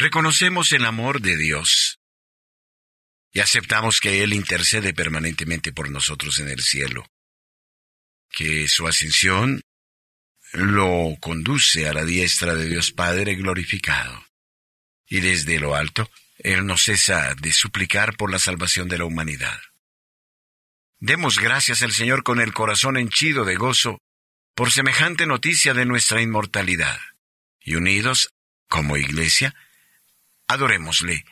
Reconocemos el amor de Dios y aceptamos que Él intercede permanentemente por nosotros en el cielo, que su ascensión lo conduce a la diestra de Dios Padre glorificado, y desde lo alto Él no cesa de suplicar por la salvación de la humanidad. Demos gracias al Señor con el corazón henchido de gozo por semejante noticia de nuestra inmortalidad, y unidos, como iglesia, adorémosle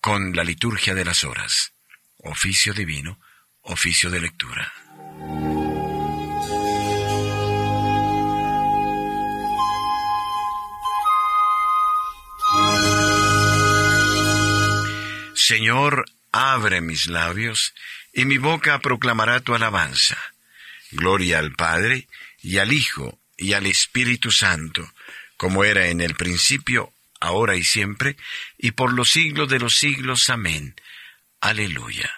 con la liturgia de las horas, oficio divino, oficio de lectura. Señor, abre mis labios, y mi boca proclamará tu alabanza. Gloria al Padre, y al Hijo, y al Espíritu Santo, como era en el principio, ahora y siempre, y por los siglos de los siglos. Amén. Aleluya.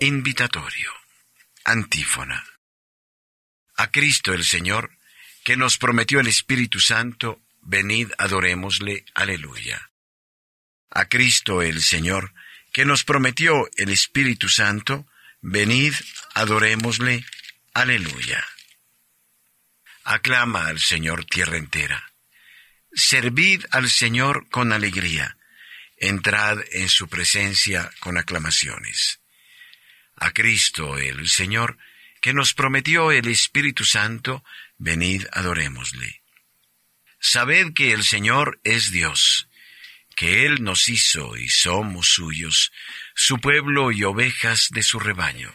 Invitatorio. Antífona. A Cristo el Señor, que nos prometió el Espíritu Santo, venid adorémosle. Aleluya. A Cristo el Señor, que nos prometió el Espíritu Santo, venid adorémosle. Aleluya. Aclama al Señor tierra entera. Servid al Señor con alegría. Entrad en su presencia con aclamaciones. A Cristo el Señor, que nos prometió el Espíritu Santo, venid adorémosle. Sabed que el Señor es Dios, que Él nos hizo y somos suyos, su pueblo y ovejas de su rebaño.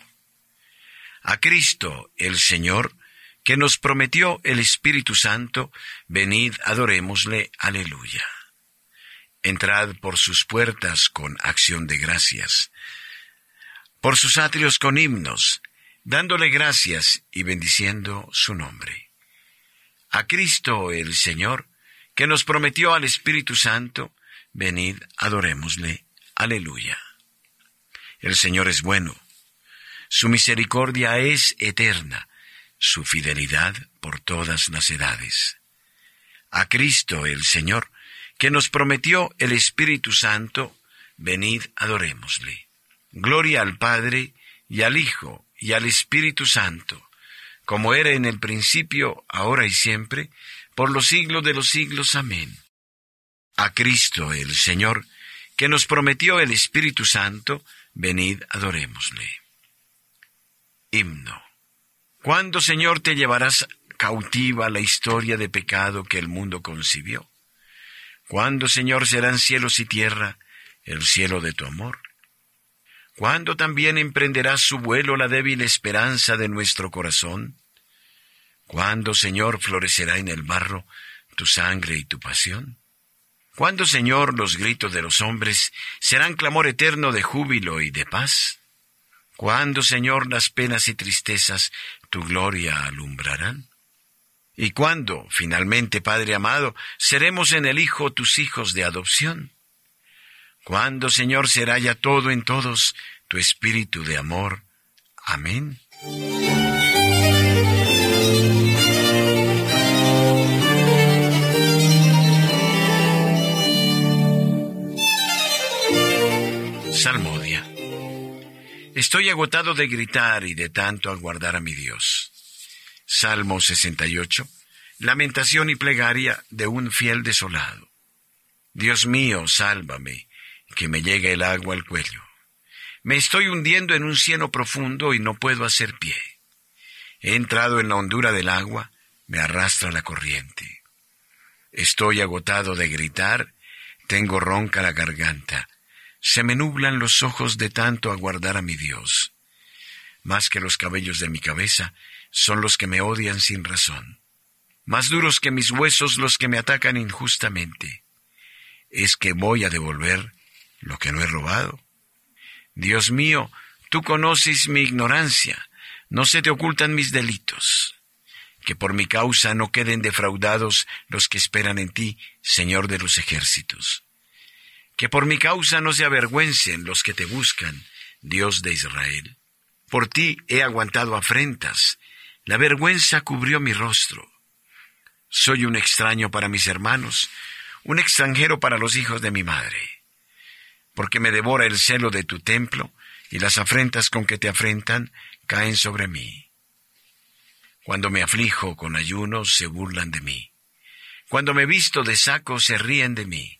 A Cristo el Señor, que nos prometió el Espíritu Santo, venid adorémosle, aleluya. Entrad por sus puertas con acción de gracias, por sus atrios con himnos, dándole gracias y bendiciendo su nombre a Cristo el Señor, que nos prometió al Espíritu Santo, venid, adorémosle. Aleluya. El Señor es bueno, su misericordia es eterna, su fidelidad por todas las edades. A Cristo el Señor, que nos prometió el Espíritu Santo, venid, adorémosle. Gloria al Padre, y al Hijo, y al Espíritu Santo, como era en el principio, ahora y siempre, por los siglos de los siglos. Amén. A Cristo el Señor, que nos prometió el Espíritu Santo, venid adorémosle. Himno. ¿Cuándo, Señor, te llevarás cautiva la historia de pecado que el mundo concibió? ¿Cuándo, Señor, serán cielos y tierra el cielo de tu amor? ¿Cuándo también emprenderá su vuelo la débil esperanza de nuestro corazón? ¿Cuándo, Señor, florecerá en el barro tu sangre y tu pasión? ¿Cuándo, Señor, los gritos de los hombres serán clamor eterno de júbilo y de paz? ¿Cuándo, Señor, las penas y tristezas tu gloria alumbrarán? ¿Y cuándo, finalmente, Padre amado, seremos en el Hijo tus hijos de adopción? ¿Cuándo, Señor, será ya todo en todos tu espíritu de amor? Amén. Estoy agotado de gritar y de tanto aguardar a mi Dios. Salmo 68. Lamentación y plegaria de un fiel desolado. Dios mío, sálvame, que me llegue el agua al cuello. Me estoy hundiendo en un cieno profundo y no puedo hacer pie. He entrado en la hondura del agua, me arrastra la corriente. Estoy agotado de gritar, tengo ronca la garganta, se me nublan los ojos de tanto aguardar a mi Dios. Más que los cabellos de mi cabeza son los que me odian sin razón. Más duros que mis huesos los que me atacan injustamente. Es que voy a devolver lo que no he robado. Dios mío, tú conoces mi ignorancia, no se te ocultan mis delitos. Que por mi causa no queden defraudados los que esperan en ti, Señor de los ejércitos. Que por mi causa no se avergüencen los que te buscan, Dios de Israel. Por ti he aguantado afrentas, la vergüenza cubrió mi rostro. Soy un extraño para mis hermanos, un extranjero para los hijos de mi madre. Porque me devora el celo de tu templo, y las afrentas con que te afrentan caen sobre mí. Cuando me aflijo con ayunos, se burlan de mí. Cuando me visto de saco, se ríen de mí.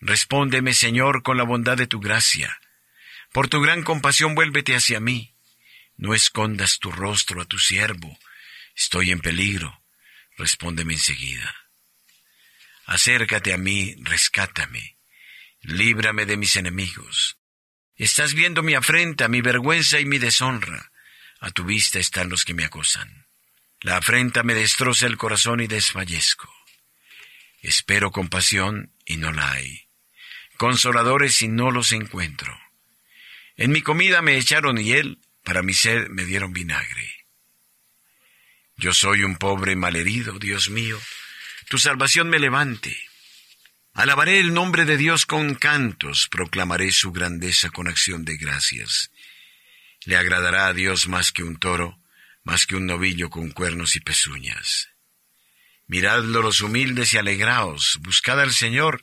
Respóndeme, Señor, con la bondad de tu gracia. Por tu gran compasión vuélvete hacia mí. No escondas tu rostro a tu siervo. Estoy en peligro. Respóndeme enseguida. Acércate a mí, rescátame. Líbrame de mis enemigos. Estás viendo mi afrenta, mi vergüenza y mi deshonra. A tu vista están los que me acosan. La afrenta me destroza el corazón y desfallezco. Espero compasión y no la hay. Consoladores y no los encuentro. En mi comida me echaron hiel, para mi sed me dieron vinagre. Yo soy un pobre malherido, Dios mío, tu salvación me levante. Alabaré el nombre de Dios con cantos, proclamaré su grandeza con acción de gracias. Le agradará a Dios más que un toro, más que un novillo con cuernos y pezuñas. Miradlo los humildes y alegraos, buscad al Señor,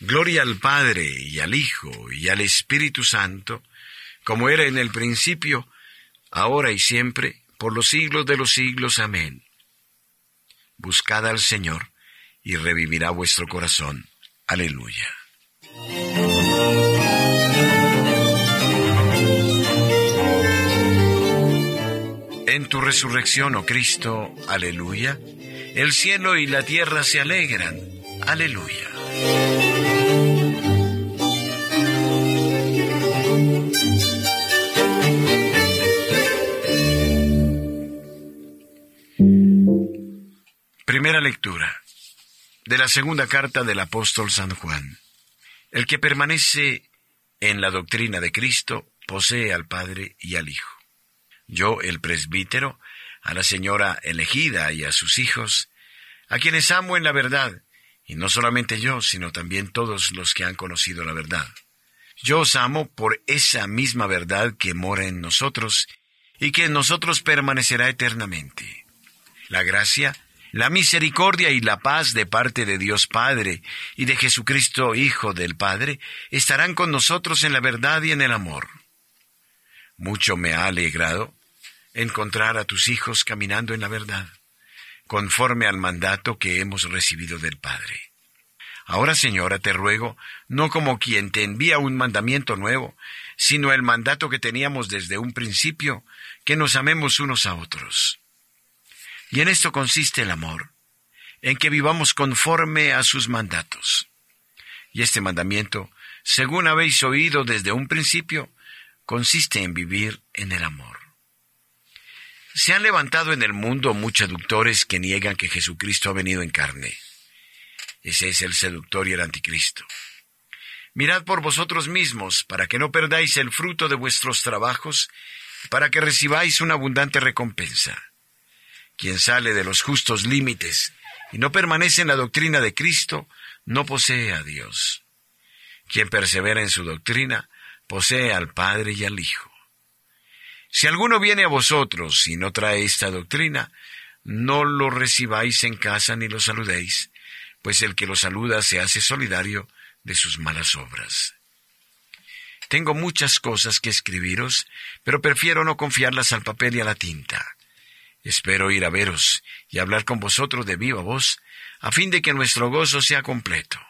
Gloria al Padre y al Hijo y al Espíritu Santo, como era en el principio, ahora y siempre, por los siglos de los siglos. Amén. Buscad al Señor, y revivirá vuestro corazón. Aleluya. En tu resurrección, oh Cristo, aleluya, el cielo y la tierra se alegran. Aleluya. Lectura de la segunda carta del apóstol San Juan. El que permanece en la doctrina de Cristo posee al Padre y al Hijo. Yo, el presbítero, a la señora elegida y a sus hijos, a quienes amo en la verdad, y no solamente yo, sino también todos los que han conocido la verdad. Yo os amo por esa misma verdad que mora en nosotros y que en nosotros permanecerá eternamente. La gracia la misericordia y la paz de parte de Dios Padre y de Jesucristo Hijo del Padre estarán con nosotros en la verdad y en el amor. Mucho me ha alegrado encontrar a tus hijos caminando en la verdad, conforme al mandato que hemos recibido del Padre. Ahora, Señora, te ruego, no como quien te envía un mandamiento nuevo, sino el mandato que teníamos desde un principio, que nos amemos unos a otros. Y en esto consiste el amor, en que vivamos conforme a sus mandatos. Y este mandamiento, según habéis oído desde un principio, consiste en vivir en el amor. Se han levantado en el mundo muchos seductores que niegan que Jesucristo ha venido en carne. Ese es el seductor y el anticristo. Mirad por vosotros mismos, para que no perdáis el fruto de vuestros trabajos, para que recibáis una abundante recompensa. Quien sale de los justos límites y no permanece en la doctrina de Cristo, no posee a Dios. Quien persevera en su doctrina, posee al Padre y al Hijo. Si alguno viene a vosotros y no trae esta doctrina, no lo recibáis en casa ni lo saludéis, pues el que lo saluda se hace solidario de sus malas obras. Tengo muchas cosas que escribiros, pero prefiero no confiarlas al papel y a la tinta. Espero ir a veros y hablar con vosotros de viva voz, a fin de que nuestro gozo sea completo.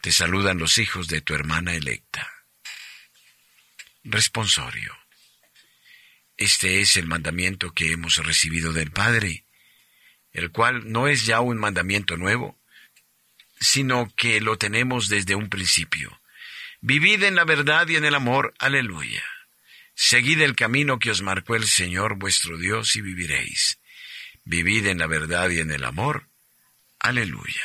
Te saludan los hijos de tu hermana electa. Responsorio. Este es el mandamiento que hemos recibido del Padre, el cual no es ya un mandamiento nuevo, sino que lo tenemos desde un principio. Vivid en la verdad y en el amor. Aleluya. Seguid el camino que os marcó el Señor vuestro Dios y viviréis. Vivid en la verdad y en el amor. Aleluya.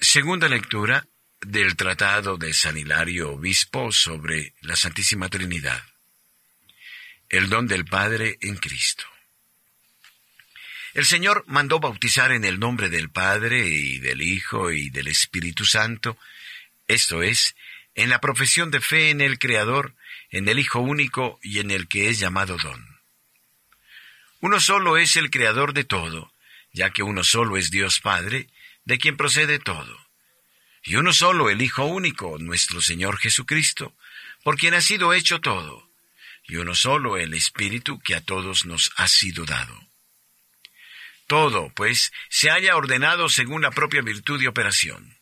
Segunda lectura del Tratado de San Hilario Obispo sobre la Santísima Trinidad. El don del Padre en Cristo. El Señor mandó bautizar en el nombre del Padre y del Hijo y del Espíritu Santo, esto es, en la profesión de fe en el Creador, en el Hijo único y en el que es llamado don. Uno solo es el Creador de todo, ya que uno solo es Dios Padre, de quien procede todo y uno solo, el Hijo único, nuestro Señor Jesucristo, por quien ha sido hecho todo, y uno solo, el Espíritu, que a todos nos ha sido dado. Todo, pues, se haya ordenado según la propia virtud y operación.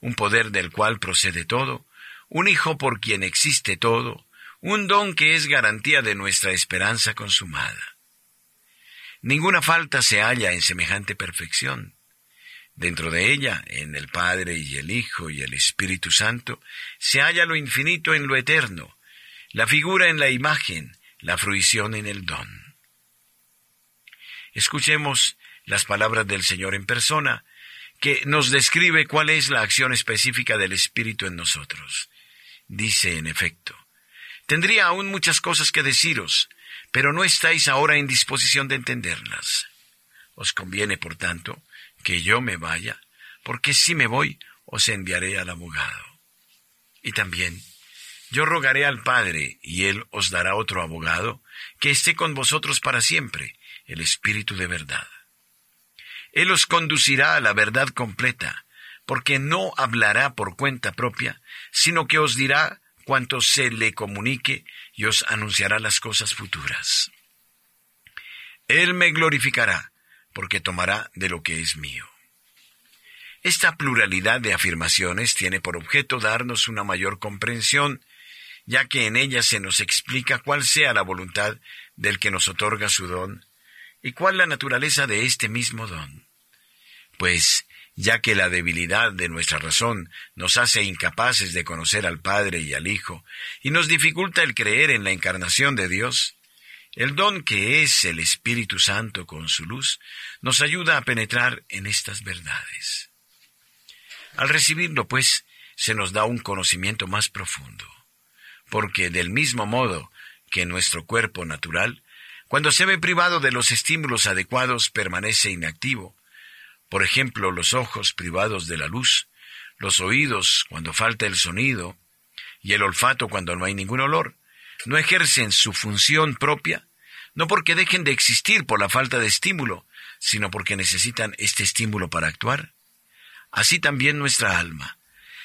Un poder del cual procede todo, un Hijo por quien existe todo, un don que es garantía de nuestra esperanza consumada. Ninguna falta se halla en semejante perfección Dentro de ella, en el Padre y el Hijo y el Espíritu Santo, se halla lo infinito en lo eterno, la figura en la imagen, la fruición en el don. Escuchemos las palabras del Señor en persona, que nos describe cuál es la acción específica del Espíritu en nosotros. Dice, en efecto, Tendría aún muchas cosas que deciros, pero no estáis ahora en disposición de entenderlas. Os conviene, por tanto, que yo me vaya, porque si me voy, os enviaré al abogado. Y también, yo rogaré al Padre, y Él os dará otro abogado, que esté con vosotros para siempre, el Espíritu de verdad. Él os conducirá a la verdad completa, porque no hablará por cuenta propia, sino que os dirá cuanto se le comunique y os anunciará las cosas futuras. Él me glorificará, porque tomará de lo que es mío. Esta pluralidad de afirmaciones tiene por objeto darnos una mayor comprensión, ya que en ella se nos explica cuál sea la voluntad del que nos otorga su don y cuál la naturaleza de este mismo don. Pues, ya que la debilidad de nuestra razón nos hace incapaces de conocer al Padre y al Hijo, y nos dificulta el creer en la encarnación de Dios, el don que es el Espíritu Santo con su luz nos ayuda a penetrar en estas verdades. Al recibirlo, pues, se nos da un conocimiento más profundo, porque del mismo modo que nuestro cuerpo natural, cuando se ve privado de los estímulos adecuados, permanece inactivo, por ejemplo, los ojos privados de la luz, los oídos cuando falta el sonido, y el olfato cuando no hay ningún olor, no ejercen su función propia, no porque dejen de existir por la falta de estímulo, sino porque necesitan este estímulo para actuar. Así también nuestra alma.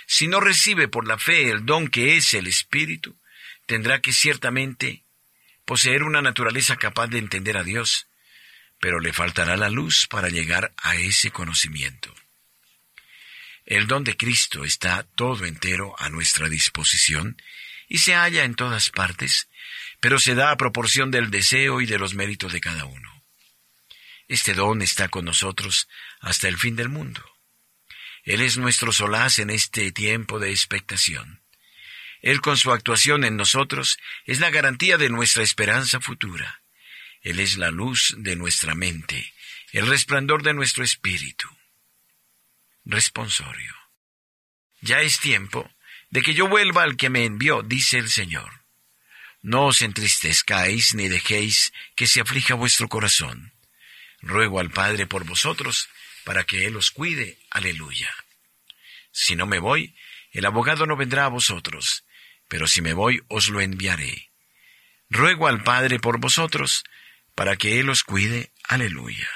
Si no recibe por la fe el don que es el Espíritu, tendrá que ciertamente poseer una naturaleza capaz de entender a Dios, pero le faltará la luz para llegar a ese conocimiento. El don de Cristo está todo entero a nuestra disposición y se halla en todas partes, pero se da a proporción del deseo y de los méritos de cada uno. Este don está con nosotros hasta el fin del mundo. Él es nuestro solaz en este tiempo de expectación. Él con su actuación en nosotros es la garantía de nuestra esperanza futura. Él es la luz de nuestra mente, el resplandor de nuestro espíritu. Responsorio. Ya es tiempo de que yo vuelva al que me envió, dice el Señor. No os entristezcáis ni dejéis que se aflija vuestro corazón. Ruego al Padre por vosotros, para que Él los cuide. Aleluya. Si no me voy, el abogado no vendrá a vosotros, pero si me voy, os lo enviaré. Ruego al Padre por vosotros, para que Él os cuide. Aleluya.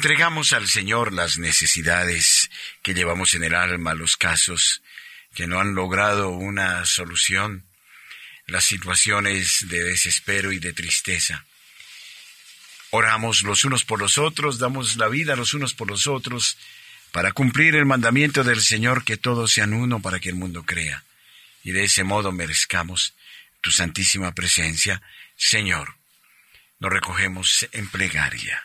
Entregamos al Señor las necesidades que llevamos en el alma, los casos que no han logrado una solución, las situaciones de desespero y de tristeza. Oramos los unos por los otros, damos la vida los unos por los otros, para cumplir el mandamiento del Señor que todos sean uno para que el mundo crea, y de ese modo merezcamos tu santísima presencia. Señor, nos recogemos en plegaria.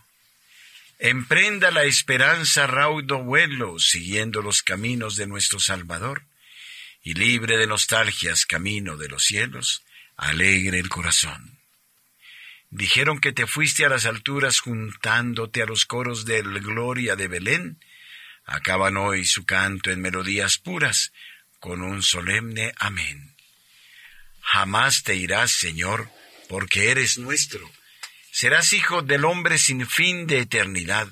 Emprenda la esperanza raudo vuelo, siguiendo los caminos de nuestro Salvador, y libre de nostalgias camino de los cielos, alegre el corazón. Dijeron que te fuiste a las alturas juntándote a los coros del Gloria de Belén, acaban hoy su canto en melodías puras, con un solemne amén. Jamás te irás, Señor, porque eres nuestro Serás hijo del hombre sin fin de eternidad.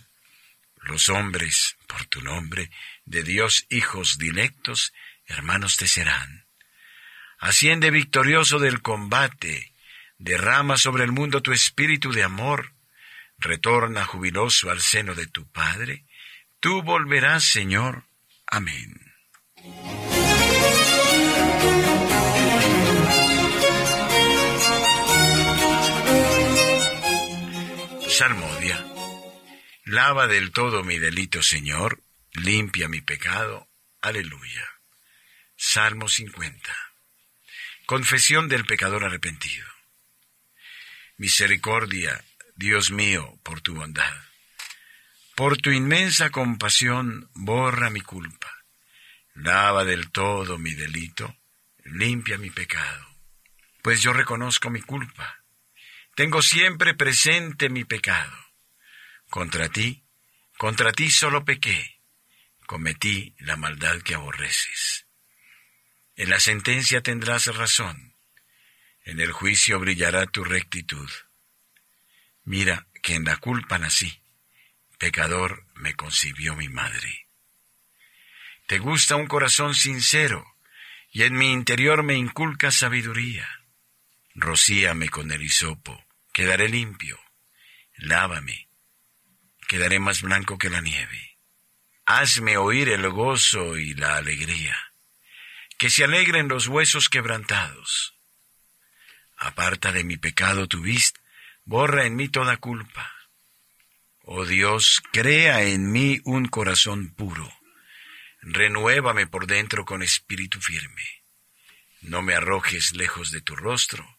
Los hombres, por tu nombre, de Dios hijos dilectos, hermanos te serán. Asciende victorioso del combate, derrama sobre el mundo tu espíritu de amor, retorna jubiloso al seno de tu Padre, tú volverás, Señor. Amén. Salmodia. Lava del todo mi delito, Señor, limpia mi pecado. Aleluya. Salmo 50. Confesión del pecador arrepentido. Misericordia, Dios mío, por tu bondad. Por tu inmensa compasión, borra mi culpa. Lava del todo mi delito, limpia mi pecado. Pues yo reconozco mi culpa tengo siempre presente mi pecado. Contra ti, contra ti solo pequé, cometí la maldad que aborreces. En la sentencia tendrás razón, en el juicio brillará tu rectitud. Mira que en la culpa nací, pecador me concibió mi madre. Te gusta un corazón sincero, y en mi interior me inculca sabiduría. Rocíame con el hisopo, quedaré limpio, lávame, quedaré más blanco que la nieve. Hazme oír el gozo y la alegría, que se alegren los huesos quebrantados. Aparta de mi pecado tu vista, borra en mí toda culpa. Oh Dios, crea en mí un corazón puro, renuévame por dentro con espíritu firme. No me arrojes lejos de tu rostro,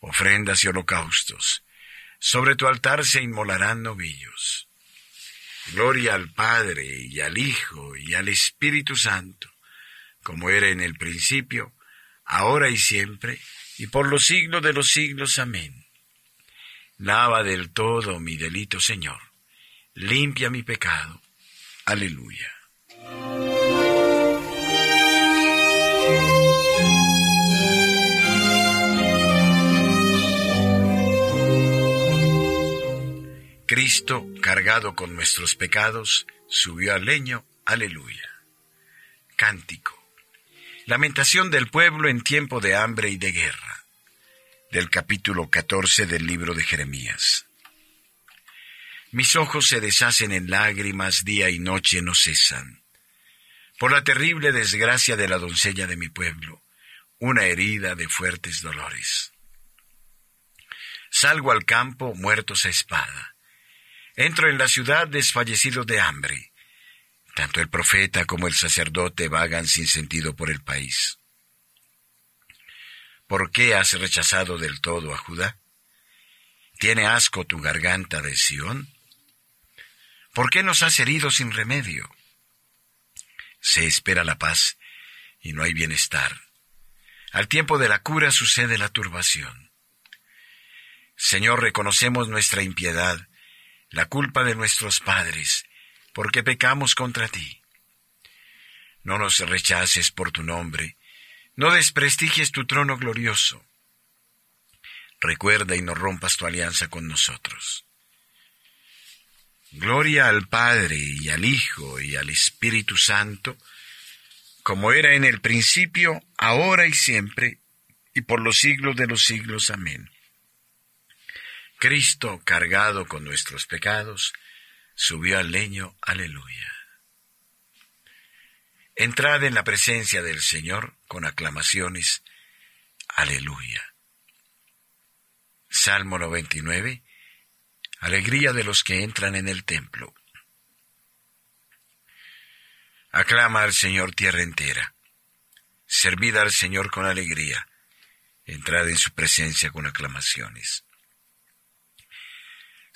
ofrendas y holocaustos. Sobre tu altar se inmolarán novillos. Gloria al Padre y al Hijo y al Espíritu Santo, como era en el principio, ahora y siempre, y por los siglos de los siglos. Amén. Lava del todo mi delito, Señor. Limpia mi pecado. Aleluya. Cristo, cargado con nuestros pecados, subió al leño. Aleluya. Cántico. Lamentación del pueblo en tiempo de hambre y de guerra. Del capítulo 14 del libro de Jeremías. Mis ojos se deshacen en lágrimas, día y noche no cesan. Por la terrible desgracia de la doncella de mi pueblo, una herida de fuertes dolores. Salgo al campo muertos a espada Entro en la ciudad desfallecido de hambre. Tanto el profeta como el sacerdote vagan sin sentido por el país. ¿Por qué has rechazado del todo a Judá? ¿Tiene asco tu garganta de Sión? ¿Por qué nos has herido sin remedio? Se espera la paz y no hay bienestar. Al tiempo de la cura sucede la turbación. Señor, reconocemos nuestra impiedad la culpa de nuestros padres, porque pecamos contra ti. No nos rechaces por tu nombre, no desprestigies tu trono glorioso. Recuerda y no rompas tu alianza con nosotros. Gloria al Padre y al Hijo y al Espíritu Santo, como era en el principio, ahora y siempre, y por los siglos de los siglos. Amén. Cristo, cargado con nuestros pecados, subió al leño, aleluya. Entrad en la presencia del Señor con aclamaciones, aleluya. Salmo 99, alegría de los que entran en el templo. Aclama al Señor tierra entera, servid al Señor con alegría, entrad en su presencia con aclamaciones.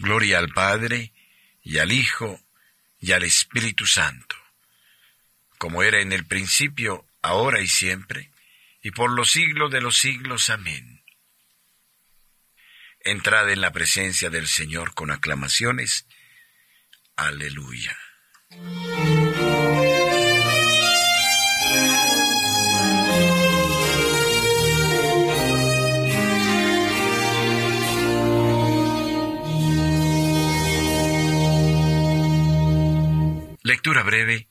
Gloria al Padre, y al Hijo, y al Espíritu Santo, como era en el principio, ahora y siempre, y por los siglos de los siglos. Amén. Entrad en la presencia del Señor con aclamaciones. Aleluya. Lectura breve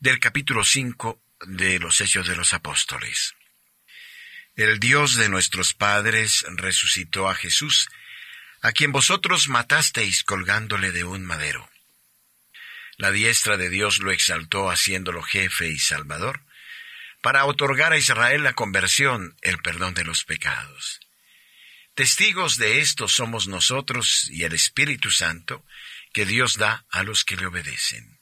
del capítulo 5 de los Hechos de los Apóstoles. El Dios de nuestros padres resucitó a Jesús, a quien vosotros matasteis colgándole de un madero. La diestra de Dios lo exaltó haciéndolo jefe y salvador, para otorgar a Israel la conversión, el perdón de los pecados. Testigos de esto somos nosotros y el Espíritu Santo que Dios da a los que le obedecen.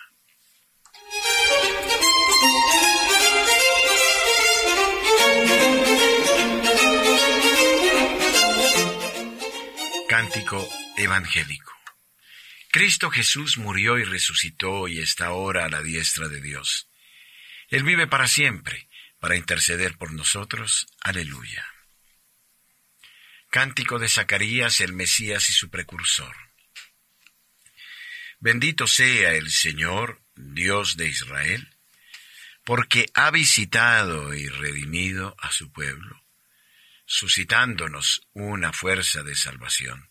Evangélico. Cristo Jesús murió y resucitó y está ahora a la diestra de Dios. Él vive para siempre, para interceder por nosotros. Aleluya. Cántico de Zacarías, el Mesías y su precursor. Bendito sea el Señor, Dios de Israel, porque ha visitado y redimido a su pueblo, suscitándonos una fuerza de salvación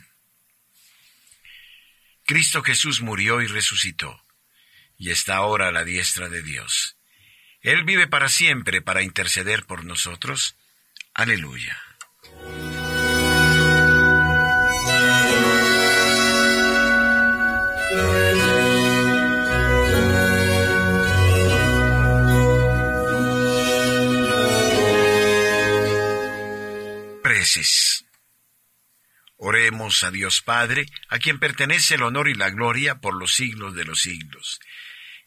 Cristo Jesús murió y resucitó, y está ahora a la diestra de Dios. Él vive para siempre para interceder por nosotros. Aleluya. A Dios Padre, a quien pertenece el honor y la gloria por los siglos de los siglos.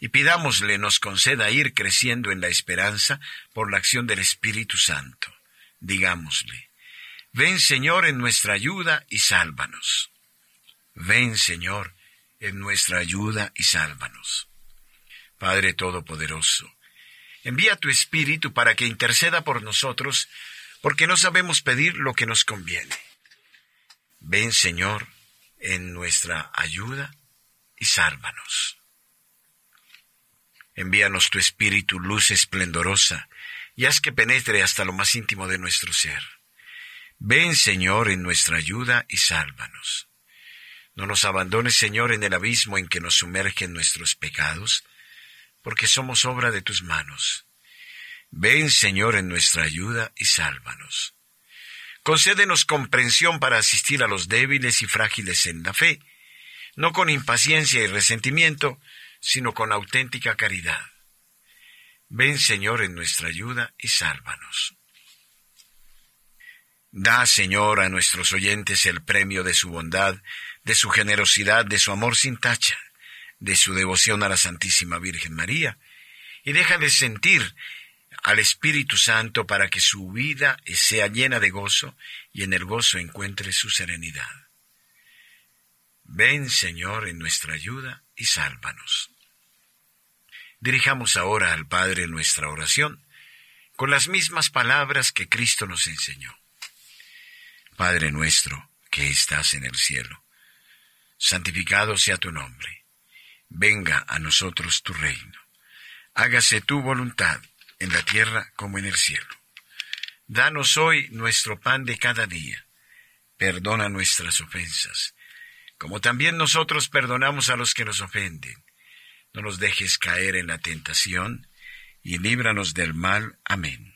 Y pidámosle nos conceda ir creciendo en la esperanza por la acción del Espíritu Santo. Digámosle, ven Señor en nuestra ayuda y sálvanos. Ven Señor en nuestra ayuda y sálvanos. Padre Todopoderoso, envía tu Espíritu para que interceda por nosotros porque no sabemos pedir lo que nos conviene. Ven, Señor, en nuestra ayuda y sálvanos. Envíanos tu espíritu, luz esplendorosa, y haz que penetre hasta lo más íntimo de nuestro ser. Ven, Señor, en nuestra ayuda y sálvanos. No nos abandones, Señor, en el abismo en que nos sumergen nuestros pecados, porque somos obra de tus manos. Ven, Señor, en nuestra ayuda y sálvanos. Concédenos comprensión para asistir a los débiles y frágiles en la fe, no con impaciencia y resentimiento, sino con auténtica caridad. Ven, Señor, en nuestra ayuda y sálvanos. Da, Señor, a nuestros oyentes el premio de su bondad, de su generosidad, de su amor sin tacha, de su devoción a la Santísima Virgen María, y déjales sentir al Espíritu Santo para que su vida sea llena de gozo y en el gozo encuentre su serenidad. Ven, Señor, en nuestra ayuda y sálvanos. Dirijamos ahora al Padre nuestra oración con las mismas palabras que Cristo nos enseñó. Padre nuestro, que estás en el cielo, santificado sea tu nombre. Venga a nosotros tu reino. Hágase tu voluntad en la tierra como en el cielo. Danos hoy nuestro pan de cada día. Perdona nuestras ofensas, como también nosotros perdonamos a los que nos ofenden. No nos dejes caer en la tentación, y líbranos del mal. Amén.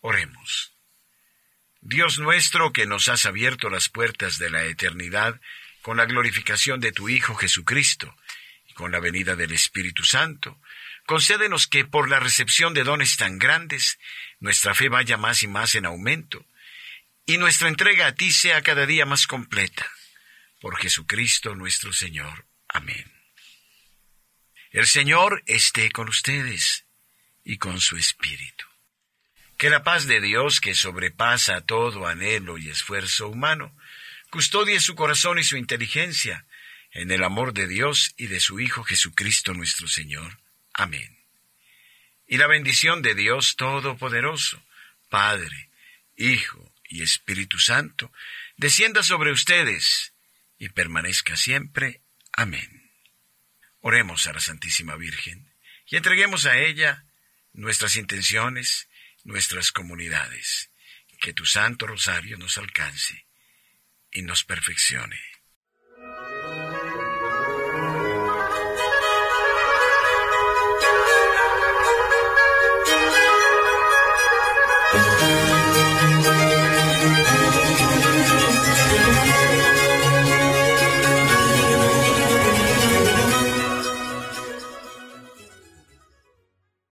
Oremos. Dios nuestro, que nos has abierto las puertas de la eternidad con la glorificación de tu Hijo Jesucristo y con la venida del Espíritu Santo, Concédenos que por la recepción de dones tan grandes, nuestra fe vaya más y más en aumento, y nuestra entrega a ti sea cada día más completa. Por Jesucristo nuestro Señor. Amén. El Señor esté con ustedes y con su Espíritu. Que la paz de Dios, que sobrepasa todo anhelo y esfuerzo humano, custodie su corazón y su inteligencia en el amor de Dios y de su Hijo Jesucristo nuestro Señor Amén. y la bendición de Dios Todopoderoso, Padre, Hijo y Espíritu Santo, descienda sobre ustedes y permanezca siempre. Amén. Oremos a la Santísima Virgen y entreguemos a ella nuestras intenciones, nuestras comunidades, que tu Santo Rosario nos alcance y nos perfeccione.